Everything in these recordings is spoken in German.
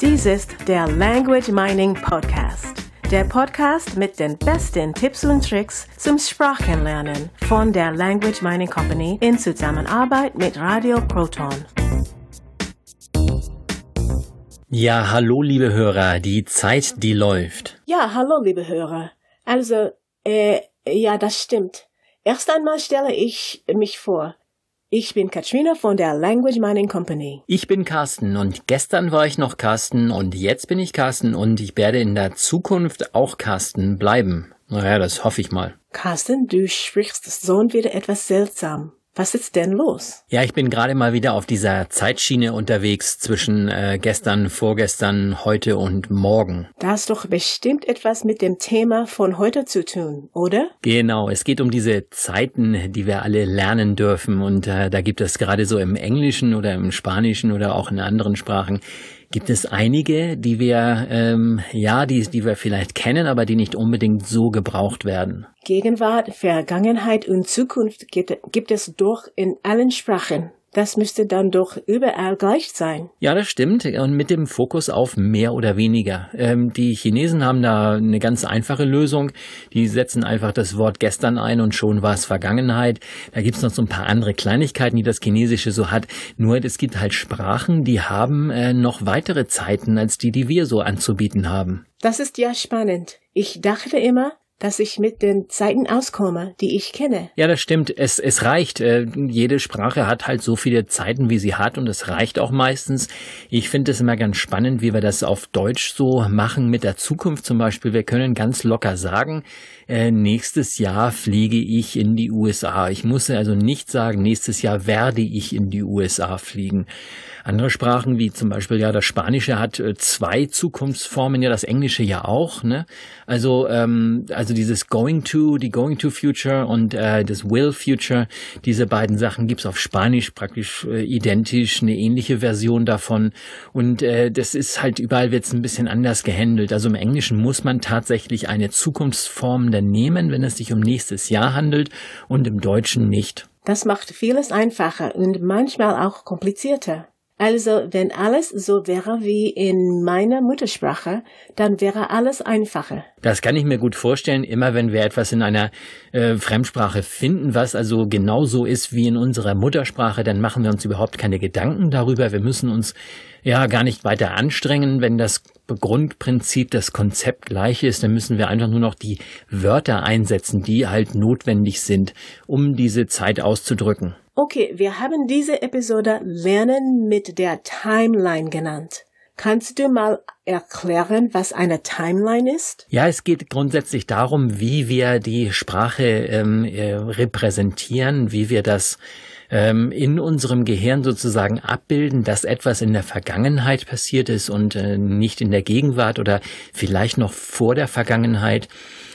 Dies ist der Language Mining Podcast. Der Podcast mit den besten Tipps und Tricks zum Sprachenlernen von der Language Mining Company in Zusammenarbeit mit Radio Proton. Ja, hallo liebe Hörer, die Zeit, die läuft. Ja, hallo liebe Hörer. Also, äh, ja, das stimmt. Erst einmal stelle ich mich vor. Ich bin Katrina von der Language Mining Company. Ich bin Carsten und gestern war ich noch Carsten und jetzt bin ich Carsten und ich werde in der Zukunft auch Carsten bleiben. Naja, das hoffe ich mal. Carsten, du sprichst so wieder etwas seltsam. Was ist denn los? Ja, ich bin gerade mal wieder auf dieser Zeitschiene unterwegs zwischen äh, gestern, vorgestern, heute und morgen. Da ist doch bestimmt etwas mit dem Thema von heute zu tun, oder? Genau, es geht um diese Zeiten, die wir alle lernen dürfen. Und äh, da gibt es gerade so im Englischen oder im Spanischen oder auch in anderen Sprachen gibt es einige, die wir ähm, ja, die, die wir vielleicht kennen, aber die nicht unbedingt so gebraucht werden. Gegenwart, Vergangenheit und Zukunft gibt, gibt es doch in allen Sprachen. Das müsste dann doch überall gleich sein. Ja, das stimmt. Und mit dem Fokus auf mehr oder weniger. Ähm, die Chinesen haben da eine ganz einfache Lösung. Die setzen einfach das Wort gestern ein und schon war es Vergangenheit. Da gibt's noch so ein paar andere Kleinigkeiten, die das Chinesische so hat. Nur es gibt halt Sprachen, die haben äh, noch weitere Zeiten als die, die wir so anzubieten haben. Das ist ja spannend. Ich dachte immer, dass ich mit den Zeiten auskomme, die ich kenne. Ja, das stimmt. Es, es reicht. Äh, jede Sprache hat halt so viele Zeiten, wie sie hat und es reicht auch meistens. Ich finde es immer ganz spannend, wie wir das auf Deutsch so machen mit der Zukunft zum Beispiel. Wir können ganz locker sagen, äh, nächstes Jahr fliege ich in die USA. Ich muss also nicht sagen, nächstes Jahr werde ich in die USA fliegen. Andere Sprachen, wie zum Beispiel ja das Spanische, hat äh, zwei Zukunftsformen, ja das Englische ja auch. Ne? Also ähm, also dieses Going to, die Going to Future und äh, das Will Future, diese beiden Sachen gibt's auf Spanisch praktisch äh, identisch, eine ähnliche Version davon. Und äh, das ist halt überall wird's ein bisschen anders gehandelt. Also im Englischen muss man tatsächlich eine Zukunftsform dann nehmen, wenn es sich um nächstes Jahr handelt und im Deutschen nicht. Das macht vieles einfacher und manchmal auch komplizierter. Also, wenn alles so wäre wie in meiner Muttersprache, dann wäre alles einfacher. Das kann ich mir gut vorstellen. Immer wenn wir etwas in einer äh, Fremdsprache finden, was also genauso ist wie in unserer Muttersprache, dann machen wir uns überhaupt keine Gedanken darüber. Wir müssen uns ja gar nicht weiter anstrengen. Wenn das Grundprinzip, das Konzept gleich ist, dann müssen wir einfach nur noch die Wörter einsetzen, die halt notwendig sind, um diese Zeit auszudrücken. Okay, wir haben diese Episode Lernen mit der Timeline genannt. Kannst du mal erklären, was eine Timeline ist? Ja, es geht grundsätzlich darum, wie wir die Sprache ähm, äh, repräsentieren, wie wir das ähm, in unserem Gehirn sozusagen abbilden, dass etwas in der Vergangenheit passiert ist und äh, nicht in der Gegenwart oder vielleicht noch vor der Vergangenheit.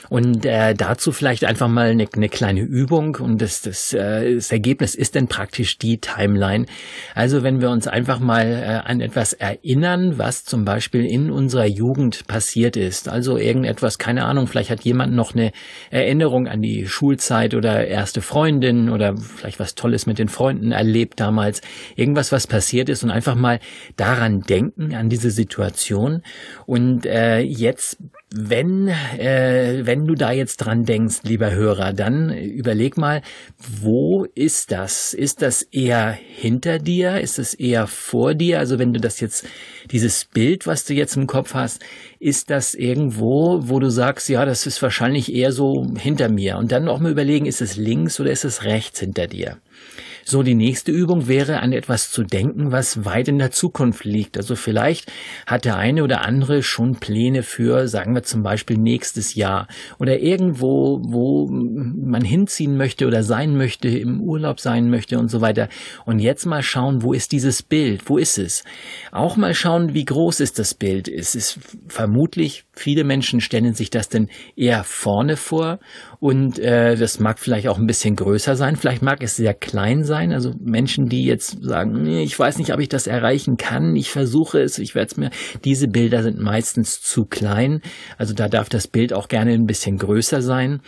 Und äh, dazu vielleicht einfach mal eine, eine kleine Übung und das, das, äh, das Ergebnis ist dann praktisch die Timeline. Also wenn wir uns einfach mal äh, an etwas erinnern, was zum Beispiel in unserer Jugend passiert ist, also irgendetwas, keine Ahnung, vielleicht hat jemand noch eine Erinnerung an die Schulzeit oder erste Freundin oder vielleicht was Tolles mit den Freunden erlebt damals, irgendwas, was passiert ist und einfach mal daran denken, an diese Situation. Und äh, jetzt wenn, äh, wenn du da jetzt dran denkst, lieber Hörer, dann überleg mal, wo ist das? Ist das eher hinter dir? Ist es eher vor dir? Also wenn du das jetzt, dieses Bild, was du jetzt im Kopf hast, ist das irgendwo, wo du sagst, ja, das ist wahrscheinlich eher so hinter mir. Und dann auch mal überlegen, ist es links oder ist es rechts hinter dir? So, die nächste Übung wäre, an etwas zu denken, was weit in der Zukunft liegt. Also vielleicht hat der eine oder andere schon Pläne für, sagen wir zum Beispiel nächstes Jahr oder irgendwo, wo man hinziehen möchte oder sein möchte, im Urlaub sein möchte und so weiter. Und jetzt mal schauen, wo ist dieses Bild? Wo ist es? Auch mal schauen, wie groß ist das Bild? Es ist vermutlich, viele Menschen stellen sich das denn eher vorne vor und äh, das mag vielleicht auch ein bisschen größer sein, vielleicht mag es sehr klein sein. Also Menschen, die jetzt sagen, nee, ich weiß nicht, ob ich das erreichen kann, ich versuche es, ich werde es mir. Diese Bilder sind meistens zu klein. Also da darf das Bild auch gerne ein bisschen größer sein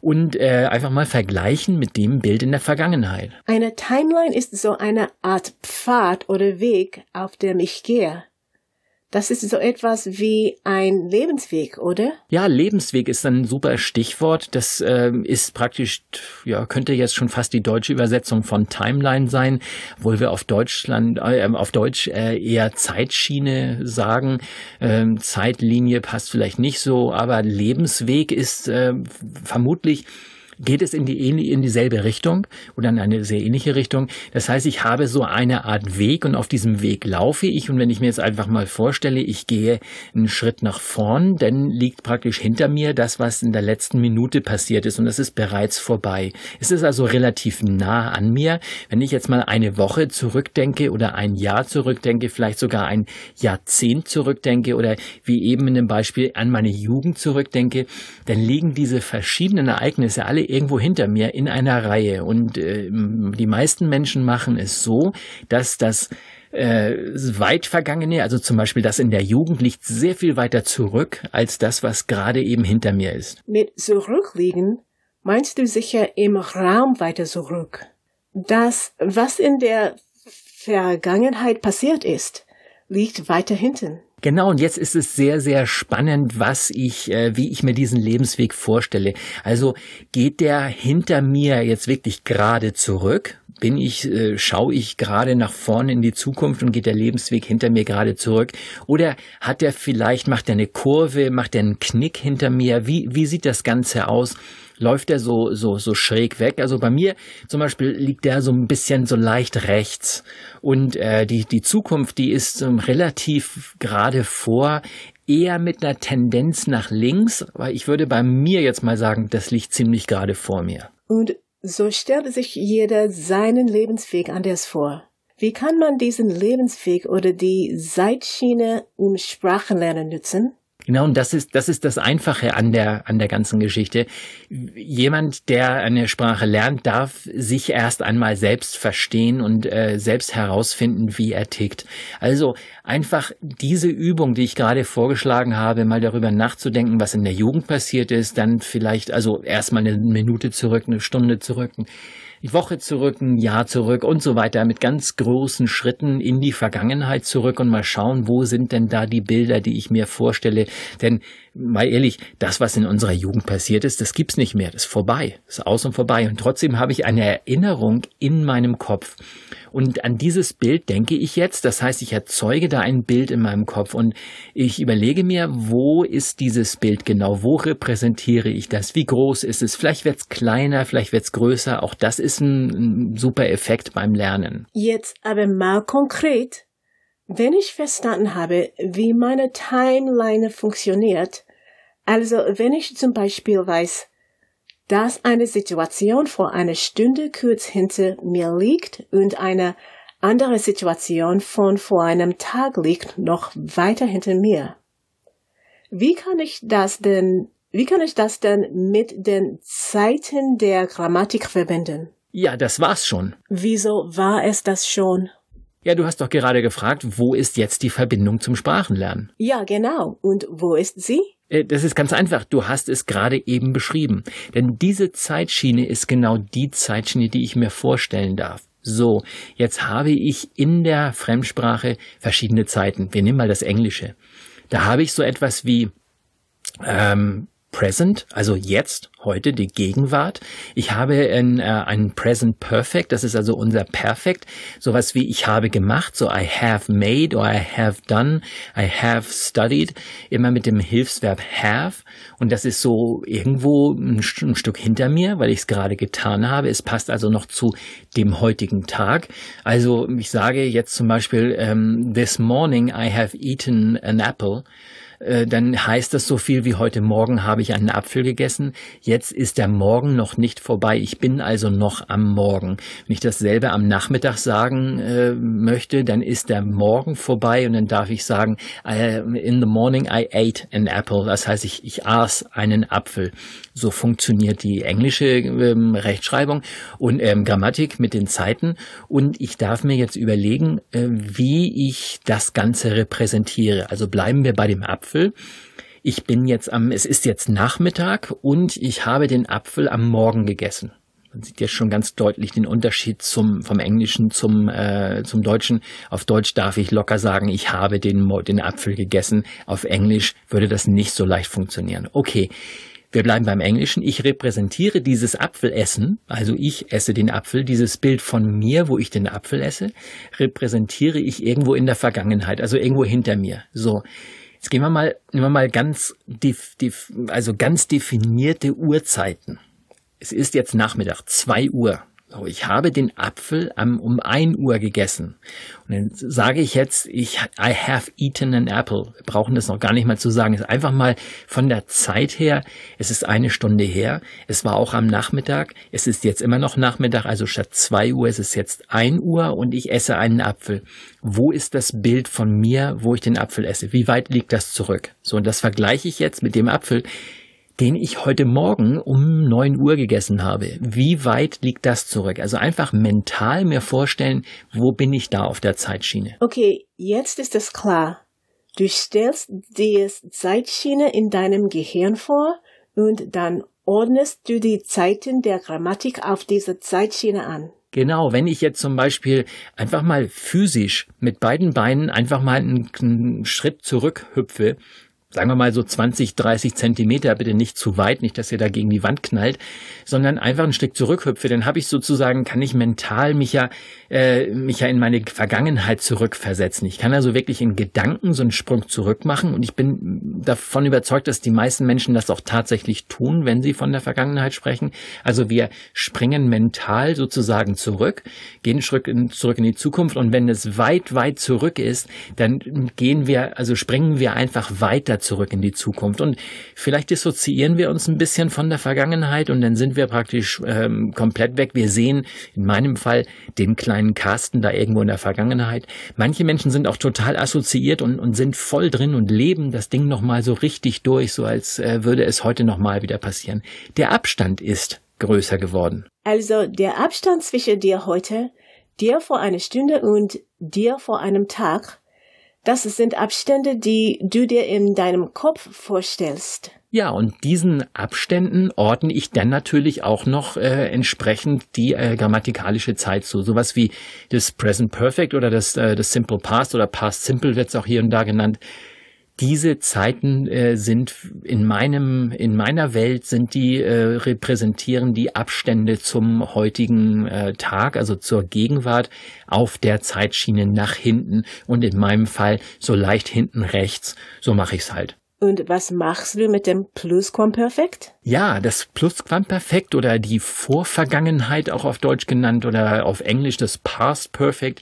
und äh, einfach mal vergleichen mit dem Bild in der Vergangenheit. Eine Timeline ist so eine Art Pfad oder Weg, auf dem ich gehe. Das ist so etwas wie ein Lebensweg, oder? Ja, Lebensweg ist ein super Stichwort. Das äh, ist praktisch, ja, könnte jetzt schon fast die deutsche Übersetzung von Timeline sein, obwohl wir auf Deutschland, äh, auf Deutsch äh, eher Zeitschiene sagen. Ähm, Zeitlinie passt vielleicht nicht so, aber Lebensweg ist äh, vermutlich geht es in, die, in dieselbe Richtung oder in eine sehr ähnliche Richtung. Das heißt, ich habe so eine Art Weg und auf diesem Weg laufe ich. Und wenn ich mir jetzt einfach mal vorstelle, ich gehe einen Schritt nach vorn, dann liegt praktisch hinter mir das, was in der letzten Minute passiert ist und das ist bereits vorbei. Es ist also relativ nah an mir. Wenn ich jetzt mal eine Woche zurückdenke oder ein Jahr zurückdenke, vielleicht sogar ein Jahrzehnt zurückdenke oder wie eben in dem Beispiel an meine Jugend zurückdenke, dann liegen diese verschiedenen Ereignisse alle irgendwo hinter mir in einer Reihe. Und äh, die meisten Menschen machen es so, dass das äh, weit vergangene, also zum Beispiel das in der Jugend liegt sehr viel weiter zurück als das, was gerade eben hinter mir ist. Mit zurückliegen meinst du sicher im Raum weiter zurück. Das, was in der Vergangenheit passiert ist, liegt weiter hinten. Genau, und jetzt ist es sehr, sehr spannend, was ich, äh, wie ich mir diesen Lebensweg vorstelle. Also geht der hinter mir jetzt wirklich gerade zurück? Bin ich, äh, schaue ich gerade nach vorne in die Zukunft und geht der Lebensweg hinter mir gerade zurück? Oder hat er vielleicht, macht er eine Kurve, macht er einen Knick hinter mir? Wie, wie sieht das Ganze aus? Läuft er so, so, so schräg weg. Also bei mir zum Beispiel liegt der so ein bisschen so leicht rechts. Und äh, die, die Zukunft, die ist ähm, relativ gerade vor, eher mit einer Tendenz nach links. Aber ich würde bei mir jetzt mal sagen, das liegt ziemlich gerade vor mir. Und so stellt sich jeder seinen Lebensweg anders vor. Wie kann man diesen Lebensweg oder die Zeitschiene im Sprachenlernen nutzen? Genau, und das ist, das ist das Einfache an der, an der ganzen Geschichte. Jemand, der eine Sprache lernt, darf sich erst einmal selbst verstehen und äh, selbst herausfinden, wie er tickt. Also einfach diese Übung, die ich gerade vorgeschlagen habe, mal darüber nachzudenken, was in der Jugend passiert ist, dann vielleicht, also erstmal eine Minute zurück, eine Stunde zurück, Woche zurück, ein Jahr zurück und so weiter, mit ganz großen Schritten in die Vergangenheit zurück und mal schauen, wo sind denn da die Bilder, die ich mir vorstelle. Denn mal ehrlich, das, was in unserer Jugend passiert ist, das gibt's nicht mehr. Das ist vorbei. Das ist aus und vorbei. Und trotzdem habe ich eine Erinnerung in meinem Kopf. Und an dieses Bild denke ich jetzt. Das heißt, ich erzeuge da ein Bild in meinem Kopf und ich überlege mir, wo ist dieses Bild genau? Wo repräsentiere ich das? Wie groß ist es? Vielleicht wird's kleiner, vielleicht wird's größer. Auch das ist ein, ein super Effekt beim Lernen. Jetzt aber mal konkret. Wenn ich verstanden habe, wie meine Timeline funktioniert, also wenn ich zum Beispiel weiß, dass eine Situation vor einer Stunde kurz hinter mir liegt und eine andere Situation von vor einem Tag liegt noch weiter hinter mir. Wie kann ich das denn, wie kann ich das denn mit den Zeiten der Grammatik verbinden? Ja, das war's schon. Wieso war es das schon? Ja, du hast doch gerade gefragt, wo ist jetzt die Verbindung zum Sprachenlernen? Ja, genau. Und wo ist sie? Äh, das ist ganz einfach. Du hast es gerade eben beschrieben. Denn diese Zeitschiene ist genau die Zeitschiene, die ich mir vorstellen darf. So, jetzt habe ich in der Fremdsprache verschiedene Zeiten. Wir nehmen mal das Englische. Da habe ich so etwas wie ähm, Present, also jetzt, heute, die Gegenwart. Ich habe ein, äh, ein Present Perfect, das ist also unser Perfect. Sowas wie ich habe gemacht, so I have made or I have done, I have studied, immer mit dem Hilfsverb have. Und das ist so irgendwo ein, ein Stück hinter mir, weil ich es gerade getan habe. Es passt also noch zu dem heutigen Tag. Also ich sage jetzt zum Beispiel, ähm, this morning I have eaten an apple. Äh, dann heißt das so viel wie heute Morgen habe ich einen Apfel gegessen. Jetzt ist der Morgen noch nicht vorbei. Ich bin also noch am Morgen. Wenn ich dasselbe am Nachmittag sagen äh, möchte, dann ist der Morgen vorbei und dann darf ich sagen, in the morning I ate an apple. Das heißt, ich, ich aß einen Apfel. So funktioniert die englische ähm, Rechtschreibung und ähm, Grammatik mit den Zeiten. Und ich darf mir jetzt überlegen, äh, wie ich das Ganze repräsentiere. Also bleiben wir bei dem Apfel. Apfel. Ich bin jetzt am, es ist jetzt Nachmittag und ich habe den Apfel am Morgen gegessen. Man sieht jetzt schon ganz deutlich den Unterschied zum, vom Englischen zum, äh, zum Deutschen. Auf Deutsch darf ich locker sagen, ich habe den, den Apfel gegessen. Auf Englisch würde das nicht so leicht funktionieren. Okay. Wir bleiben beim Englischen. Ich repräsentiere dieses Apfelessen, also ich esse den Apfel, dieses Bild von mir, wo ich den Apfel esse, repräsentiere ich irgendwo in der Vergangenheit, also irgendwo hinter mir. So. Jetzt gehen wir mal, nehmen wir mal ganz, also ganz definierte Uhrzeiten. Es ist jetzt Nachmittag, zwei Uhr. So, ich habe den Apfel um, um ein Uhr gegessen. Und dann sage ich jetzt, ich, I have eaten an apple. Wir brauchen das noch gar nicht mal zu sagen. Es ist einfach mal von der Zeit her. Es ist eine Stunde her. Es war auch am Nachmittag. Es ist jetzt immer noch Nachmittag. Also statt zwei Uhr ist es jetzt ein Uhr und ich esse einen Apfel. Wo ist das Bild von mir, wo ich den Apfel esse? Wie weit liegt das zurück? So, und das vergleiche ich jetzt mit dem Apfel, den ich heute Morgen um neun Uhr gegessen habe. Wie weit liegt das zurück? Also einfach mental mir vorstellen, wo bin ich da auf der Zeitschiene? Okay, jetzt ist es klar. Du stellst die Zeitschiene in deinem Gehirn vor und dann ordnest du die Zeiten der Grammatik auf diese Zeitschiene an. Genau, wenn ich jetzt zum Beispiel einfach mal physisch mit beiden Beinen einfach mal einen, einen Schritt zurück hüpfe, sagen wir mal so 20, 30 Zentimeter, bitte nicht zu weit, nicht, dass ihr da gegen die Wand knallt, sondern einfach ein Stück zurückhüpfe, dann habe ich sozusagen, kann ich mental mich ja, äh, mich ja in meine Vergangenheit zurückversetzen. Ich kann also wirklich in Gedanken so einen Sprung zurück machen und ich bin davon überzeugt, dass die meisten Menschen das auch tatsächlich tun, wenn sie von der Vergangenheit sprechen. Also wir springen mental sozusagen zurück, gehen zurück in, die Zukunft und wenn es weit, weit zurück ist, dann gehen wir, also springen wir einfach weiter zurück in die Zukunft. Und vielleicht dissoziieren wir uns ein bisschen von der Vergangenheit und dann sind wir praktisch ähm, komplett weg. Wir sehen in meinem Fall den kleinen Carsten da irgendwo in der Vergangenheit. Manche Menschen sind auch total assoziiert und, und sind voll drin und leben das Ding nochmal so richtig durch, so als äh, würde es heute nochmal wieder passieren. Der Abstand ist größer geworden. Also der Abstand zwischen dir heute, dir vor einer Stunde und dir vor einem Tag das sind Abstände, die du dir in deinem Kopf vorstellst. Ja, und diesen Abständen ordne ich dann natürlich auch noch äh, entsprechend die äh, grammatikalische Zeit zu. Sowas wie das Present Perfect oder das, äh, das Simple Past oder Past Simple wird es auch hier und da genannt diese Zeiten äh, sind in meinem in meiner Welt sind die äh, repräsentieren die Abstände zum heutigen äh, Tag, also zur Gegenwart auf der Zeitschiene nach hinten und in meinem Fall so leicht hinten rechts. So mache ich's halt. Und was machst du mit dem Plusquamperfekt? Ja, das Plusquamperfekt oder die Vorvergangenheit auch auf Deutsch genannt oder auf Englisch das Past Perfect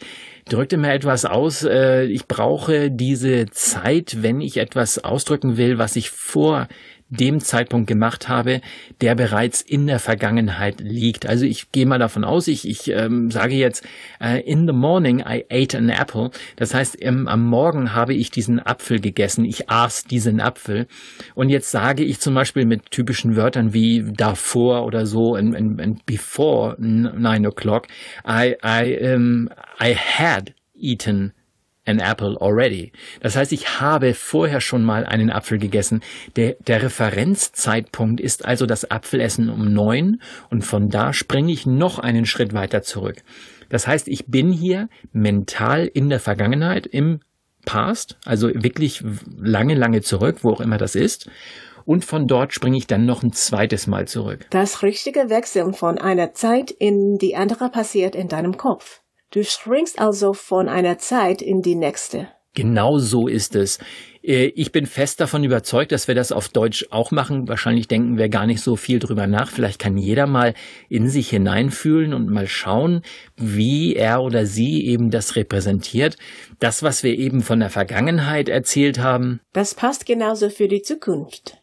drückt immer etwas aus. Äh, ich brauche diese Zeit, wenn ich etwas ausdrücken will, was ich vor dem Zeitpunkt gemacht habe, der bereits in der Vergangenheit liegt. Also ich gehe mal davon aus, ich, ich ähm, sage jetzt, äh, in the morning I ate an apple. Das heißt, ähm, am Morgen habe ich diesen Apfel gegessen. Ich aß diesen Apfel. Und jetzt sage ich zum Beispiel mit typischen Wörtern wie davor oder so, and, and, and before nine o'clock, I, I, um, I had eaten an apple already. Das heißt, ich habe vorher schon mal einen Apfel gegessen. Der, der Referenzzeitpunkt ist also das Apfelessen um neun und von da springe ich noch einen Schritt weiter zurück. Das heißt, ich bin hier mental in der Vergangenheit, im Past, also wirklich lange, lange zurück, wo auch immer das ist. Und von dort springe ich dann noch ein zweites Mal zurück. Das richtige Wechseln von einer Zeit in die andere passiert in deinem Kopf. Du springst also von einer Zeit in die nächste. Genau so ist es. Äh, ich bin fest davon überzeugt, dass wir das auf Deutsch auch machen. Wahrscheinlich denken wir gar nicht so viel drüber nach. Vielleicht kann jeder mal in sich hineinfühlen und mal schauen, wie er oder sie eben das repräsentiert. Das, was wir eben von der Vergangenheit erzählt haben. Das passt genauso für die Zukunft.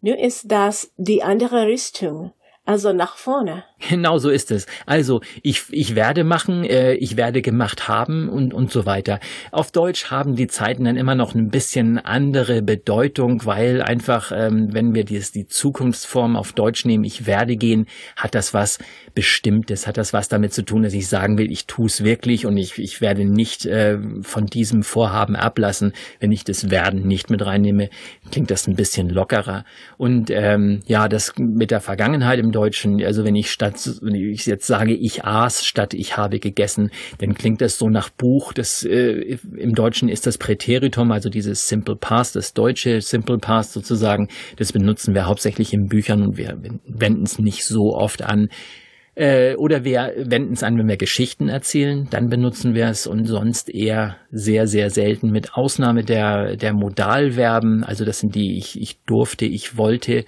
Nur ist das die andere Richtung also nach vorne. Genau so ist es. Also ich, ich werde machen, äh, ich werde gemacht haben und, und so weiter. Auf Deutsch haben die Zeiten dann immer noch ein bisschen andere Bedeutung, weil einfach, ähm, wenn wir dies, die Zukunftsform auf Deutsch nehmen, ich werde gehen, hat das was Bestimmtes, hat das was damit zu tun, dass ich sagen will, ich tue es wirklich und ich, ich werde nicht äh, von diesem Vorhaben ablassen. Wenn ich das Werden nicht mit reinnehme, klingt das ein bisschen lockerer. Und ähm, ja, das mit der Vergangenheit im Deutschen, also wenn ich statt wenn ich jetzt sage, ich aß statt ich habe gegessen, dann klingt das so nach Buch. Das, äh, Im Deutschen ist das Präteritum, also dieses Simple Past, das deutsche Simple Past sozusagen. Das benutzen wir hauptsächlich in Büchern und wir wenden es nicht so oft an. Äh, oder wir wenden es an, wenn wir Geschichten erzählen, dann benutzen wir es und sonst eher sehr, sehr selten mit Ausnahme der, der Modalverben, also das sind die ich, ich durfte, ich wollte,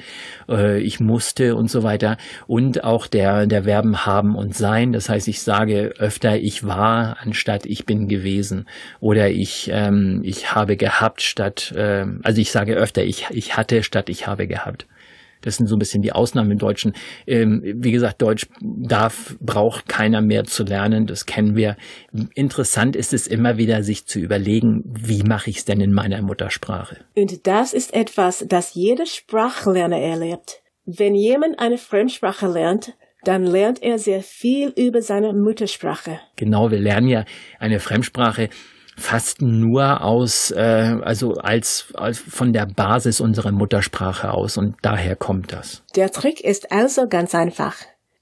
äh, ich musste und so weiter. Und auch der, der Verben haben und sein, das heißt, ich sage öfter ich war anstatt ich bin gewesen. Oder ich, ähm, ich habe gehabt statt, äh, also ich sage öfter ich, ich hatte statt ich habe gehabt. Das sind so ein bisschen die Ausnahmen im Deutschen. Ähm, wie gesagt, Deutsch darf, braucht keiner mehr zu lernen. Das kennen wir. Interessant ist es immer wieder, sich zu überlegen, wie mache ich es denn in meiner Muttersprache? Und das ist etwas, das jeder Sprachlerner erlebt. Wenn jemand eine Fremdsprache lernt, dann lernt er sehr viel über seine Muttersprache. Genau, wir lernen ja eine Fremdsprache fast nur aus, äh, also als, als von der Basis unserer Muttersprache aus und daher kommt das. Der Trick ist also ganz einfach.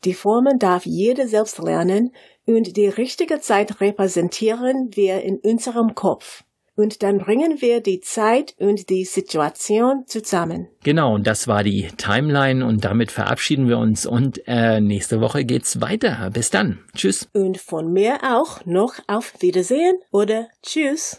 Die Formen darf jeder selbst lernen und die richtige Zeit repräsentieren wir in unserem Kopf und dann bringen wir die Zeit und die Situation zusammen. Genau, und das war die Timeline und damit verabschieden wir uns und äh, nächste Woche geht's weiter. Bis dann. Tschüss. Und von mir auch noch auf Wiedersehen oder Tschüss.